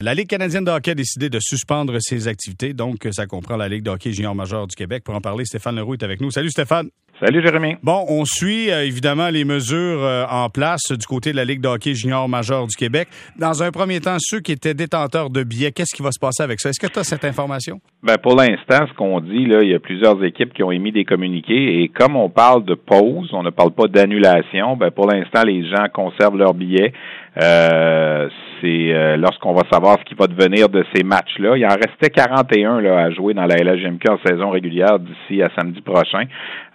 La Ligue canadienne de hockey a décidé de suspendre ses activités, donc ça comprend la Ligue de hockey junior majeur du Québec. Pour en parler, Stéphane Leroux est avec nous. Salut Stéphane. Salut Jérémy. Bon, on suit euh, évidemment les mesures euh, en place du côté de la Ligue de hockey junior majeur du Québec. Dans un premier temps, ceux qui étaient détenteurs de billets, qu'est-ce qui va se passer avec ça? Est-ce que tu as cette information? Ben pour l'instant, ce qu'on dit, là, il y a plusieurs équipes qui ont émis des communiqués et comme on parle de pause, on ne parle pas d'annulation, ben pour l'instant, les gens conservent leurs billets. Euh, c'est euh, lorsqu'on va savoir ce qui va devenir de ces matchs-là. Il en restait 41 là, à jouer dans la LHMQ en saison régulière d'ici à samedi prochain.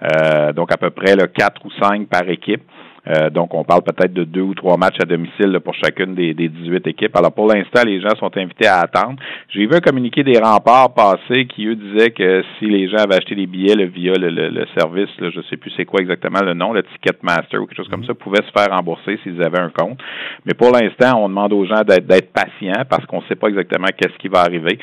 Euh, donc à peu près là, 4 ou 5 par équipe. Euh, donc, on parle peut-être de deux ou trois matchs à domicile pour chacune des, des 18 équipes. Alors, pour l'instant, les gens sont invités à attendre. J'ai vu un communiqué des remparts passer qui, eux, disaient que si les gens avaient acheté des billets via le, le, service, là, je sais plus c'est quoi exactement le nom, le Ticketmaster ou quelque chose comme mhm. ça, pouvaient se faire rembourser s'ils avaient un compte. Mais pour l'instant, on demande aux gens d'être patients parce qu'on ne sait pas exactement qu'est-ce qui va arriver.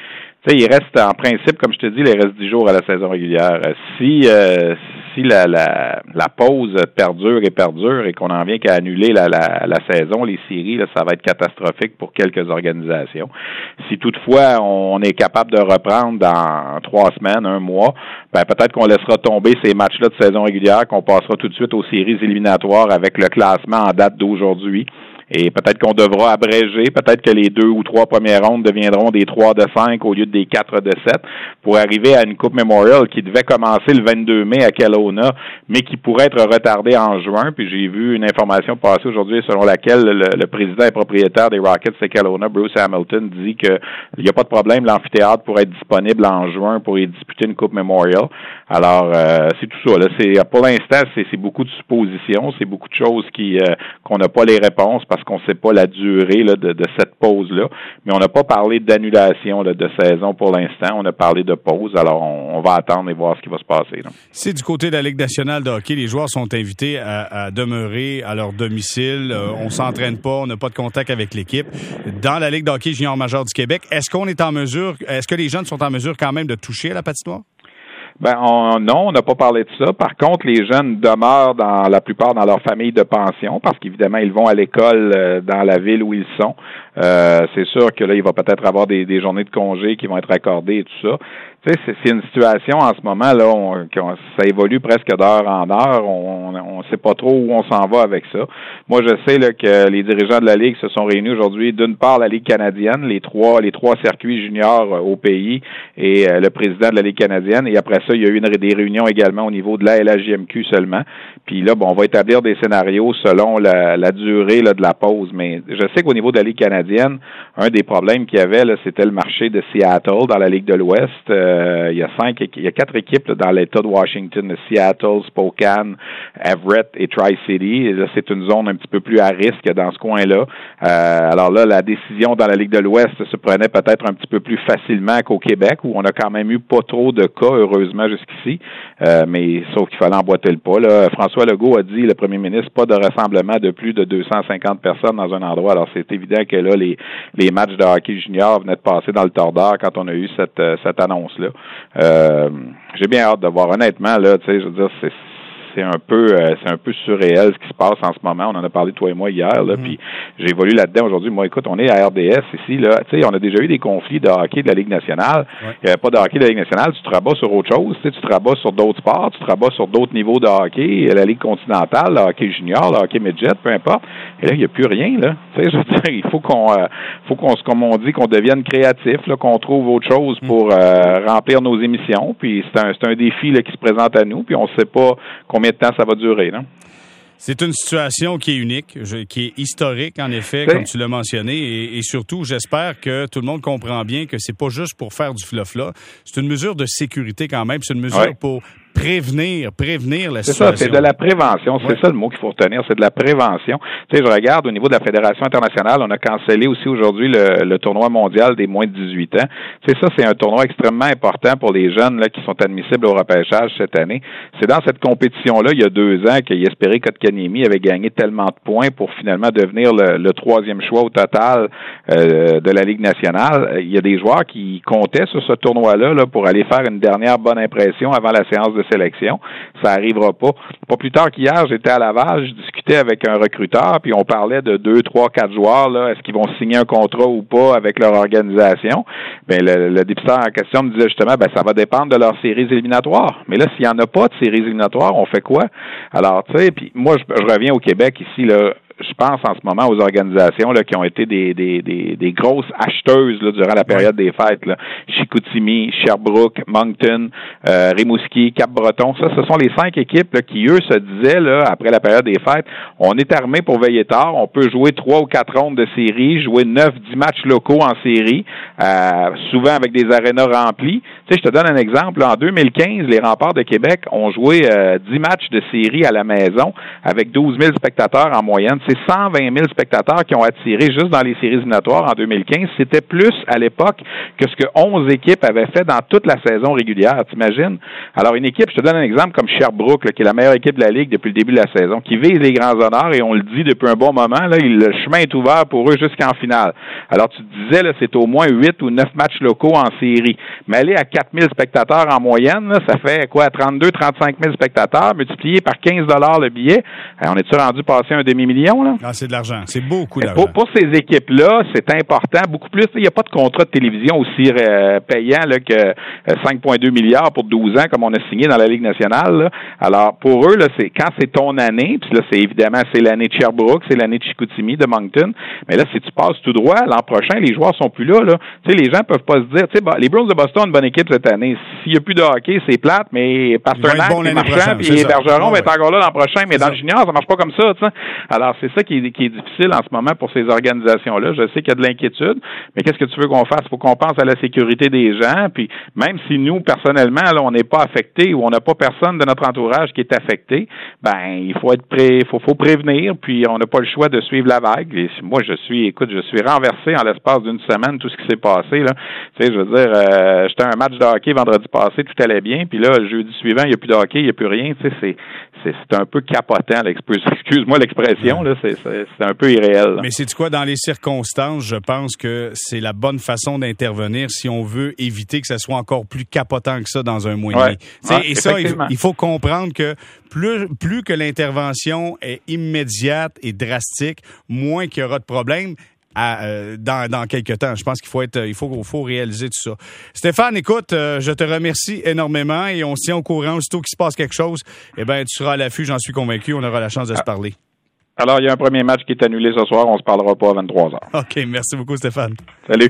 Tu sais, il reste en principe, comme je te dis, il reste dix jours à la saison régulière. Si euh, la, pause perdure et perdure et qu'on en vient qu'à annuler la, saison, les séries, ça va être catastrophique pour quelques organisations. Si toutefois on est capable de reprendre dans trois semaines, un mois, ben peut-être qu'on laissera tomber ces matchs-là de saison régulière, qu'on passera tout de suite aux séries éliminatoires avec le classement en date d'aujourd'hui. Et peut-être qu'on devra abréger, peut-être que les deux ou trois premières rondes deviendront des trois de cinq au lieu des quatre de sept pour arriver à une Coupe Memorial qui devait commencer le 22 mai à Kelowna, mais qui pourrait être retardée en juin. Puis j'ai vu une information passer aujourd'hui selon laquelle le, président et propriétaire des Rockets de Kelowna, Bruce Hamilton, dit qu'il n'y a pas de problème, l'amphithéâtre pourrait être disponible en juin pour y disputer une Coupe Memorial. Alors, euh, c'est tout ça. Là. C'est, pour l'instant, c'est, beaucoup de suppositions, c'est beaucoup de choses qui euh, qu'on n'a pas les réponses parce qu'on ne sait pas la durée là, de, cette pause-là. Mais on n'a pas parlé d'annulation de saison pour l'instant. On a parlé de pause. Alors, on, va attendre et voir ce qui va se passer. Si du côté de la Ligue nationale de hockey, les joueurs sont invités à, demeurer à leur domicile, euh, on s'entraîne pas, on n'a pas de contact avec l'équipe. Dans la Ligue de hockey junior majeur du Québec, est-ce qu'on est en mesure, est-ce que les jeunes sont en mesure quand même de toucher à la patinoire? Ben non, on n'a pas parlé de ça. Par contre, les jeunes demeurent dans la plupart dans leur famille de pension parce qu'évidemment, ils vont à l'école euh, dans la ville où ils sont. Euh, c'est sûr que là, il va peut-être avoir des, des, journées de congé qui vont être accordées et tout ça. C'est une situation en ce moment là, on, ça évolue presque d'heure en heure. On ne sait pas trop où on s'en va avec ça. Moi, je sais que les dirigeants de la ligue se sont réunis aujourd'hui. D'une part, la ligue canadienne, les trois circuits juniors euh, au pays et le président de la ligue canadienne. Et après ça, il y a eu des réunions également au niveau de la LHJMQ seulement. Puis là, bon, on va établir des scénarios selon la, durée de la pause. Mais je sais qu'au niveau de la Ligue canadienne, un des problèmes qu'il y avait, là, c'était le marché de Seattle dans la Ligue de l'Ouest. Euh, il y a cinq, il y a quatre équipes dans l'État de Washington, Seattle, Spokane, Everett et Tri-City. c'est une zone un petit peu plus à risque dans ce coin-là. Euh, alors là, la décision dans la Ligue de l'Ouest se prenait peut-être un petit peu plus facilement qu'au Québec, où on a quand même eu pas trop de cas, heureusement, jusqu'ici. Euh, mais sauf qu'il fallait emboîter le pas. Là. François Legault a dit, le premier ministre, pas de rassemblement de plus de 250 personnes dans un endroit. Alors c'est évident que là, les, les matchs de hockey junior venaient de passer dans le tordeur quand on a eu cette, euh, cette annonce-là. Euh, j'ai bien hâte de voir. Honnêtement, là, tu sais, je veux dire, c'est c'est un peu euh, c'est un peu surréel ce qui se passe en ce moment. On en a parlé toi et moi hier, là, mm. puis j'ai évolué là-dedans aujourd'hui. Moi, écoute, on est à RDS ici, là. Tu sais, on a déjà eu des conflits de hockey de la Ligue nationale. Il n'y avait pas de hockey de la Ligue nationale. Tu te rabats sur autre chose. Tu, te rabats sur d'autres sports. Tu te rabats sur d'autres niveaux de hockey. La Ligue continentale, le hockey junior, le hockey midget, peu importe. Et là, il n'y a plus rien, là. Tu sais, je veux dire, il faut qu'on, euh, faut qu'on, comme on dit, qu'on devienne créatif, là, qu'on trouve autre chose mm. pour euh, remplir nos émissions. Puis c'est un, c'est un défi là, qui se présente à nous. Puis on ne sait pas combien de temps ça va durer. C'est une situation qui est unique, qui est historique en effet, comme tu l'as mentionné, et, surtout, j'espère que tout le monde comprend bien que c'est pas juste pour faire du fluff là. C'est une mesure de sécurité quand même. C'est une mesure pour prévenir, prévenir la situation. C'est ça, c'est de la prévention. C'est ça le mot qu'il faut retenir, c'est de la prévention. Tu sais, je regarde au niveau de la Fédération internationale, on a cancellé aussi aujourd'hui le, tournoi mondial des moins de 18 ans. Tu sais, ça, c'est un tournoi extrêmement important pour les jeunes là, qui sont admissibles au repêchage cette année. C'est dans cette compétition-là, il y a deux ans, que Yesperi Kotkaniemi avait gagné tellement de points pour finalement devenir le, troisième choix au total euh, de la Ligue nationale. Il y a des joueurs qui comptaient sur ce tournoi-là là, pour aller faire une dernière bonne impression avant la séance de de sélection. Ça arrivera pas. Pas plus tard qu'hier, j'étais à Laval, je discutais avec un recruteur, puis on parlait de deux, trois, quatre joueurs. Là, est-ce qu'ils vont signer un contrat ou pas avec leur organisation? Ben le, le en question me disait justement, ben ça va dépendre de leurs séries éliminatoires. Mais là, s'il y en a pas de séries éliminatoires, on fait quoi? Alors, tu sais, puis moi, je, je reviens au Québec ici là je pense en ce moment aux organisations là, qui ont été des, des, des, des grosses acheteuses là, durant la période des fêtes. Là. Chicoutimi, Sherbrooke, Moncton, euh, Rimouski, Cap-Breton. Ça, ce sont les cinq équipes là, qui, eux, se disaient, là, après la période des fêtes, on est armé pour veiller tard, on peut jouer trois ou quatre rondes de série, jouer neuf, dix matchs locaux en série, euh, souvent avec des arénas remplis. Tu sais, je te donne un exemple. En 2015, les remparts de Québec ont joué euh, dix matchs de série à la maison avec 12 000 spectateurs en moyenne c'est 120 000 spectateurs qui ont attiré juste dans les séries éliminatoires en 2015. C'était plus à l'époque que ce que 11 équipes avaient fait dans toute la saison régulière. T'imagines? Alors, une équipe, je te donne un exemple comme Sherbrooke, qui est la meilleure équipe de la Ligue depuis le début de la saison, qui vise les grands honneurs et on le dit depuis un bon moment, là, le chemin est ouvert pour eux jusqu'en finale. Alors, tu disais, là, c'est au moins 8 ou 9 matchs locaux en série. Mais aller à 4 000 spectateurs en moyenne, ça fait quoi? 32, 35 000 spectateurs multiplié par 15 le billet. on est-tu rendu passer un demi-million? Ah, c'est de l'argent. C'est beaucoup d'argent. Pour, ces équipes-là, c'est important. Beaucoup plus. Il n'y a pas de contrat de télévision aussi euh, payant là, que 5,2 euh, milliards pour 12 ans, comme on a signé dans la Ligue nationale. Alors, pour eux, là, c'est quand c'est ton année, puis là, c'est évidemment, c'est l'année de Sherbrooke, c'est l'année de Chicoutimi, de Moncton. Mais là, si tu passes tout droit, l'an prochain, les joueurs sont plus là. là. Tu sais, les gens peuvent pas se dire, tu sais, bah, les Bruins de Boston ont une bonne équipe cette année. S'il n'y a plus de hockey, c'est plate, mais Pasternak, bon Marchand, puis Bergeron va être encore là l'an prochain, mais dans le junior, ça marche pas comme ça, tu sais. Alors, c'est ça qui est, qui est difficile en ce moment pour ces organisations-là. Je sais qu'il y a de l'inquiétude, mais qu'est-ce que tu veux qu'on fasse? Il faut qu'on pense à la sécurité des gens, puis même si nous, personnellement, là, on n'est pas affecté ou on n'a pas personne de notre entourage qui est affecté, ben, il faut être prêt, il faut, faut prévenir, puis on n'a pas le choix de suivre la vague. Et moi, je suis, écoute, je suis renversé en l'espace d'une semaine, tout ce qui s'est passé, là. Tu sais, je veux dire, euh, j'étais à un match de hockey vendredi passé, tout allait bien, puis là, le jeudi suivant, il n'y a plus de hockey, il n'y a plus rien, tu sais, c'est, c'est, un peu capotant, excuse-moi l'expression, là, c'est, c'est un peu irréel. Mais c'est quoi, dans les circonstances, je pense que c'est la bonne façon d'intervenir si on veut éviter que ça soit encore plus capotant que ça dans un mois et demi. et ça, il, faut comprendre que plus, plus que l'intervention est immédiate et drastique, moins qu'il y aura de problèmes. Euh, dans, dans quelques temps. Je pense qu'il faut être, il faut, faut réaliser tout ça. Stéphane, écoute, euh, je te remercie énormément et on se tient au courant. Aussitôt qu'il se passe quelque chose, eh ben, tu seras à l'affût, j'en suis convaincu. On aura la chance de se ah. parler. Alors, il y a un premier match qui est annulé ce soir. On se parlera pas à 23 heures. OK. Merci beaucoup, Stéphane. Salut.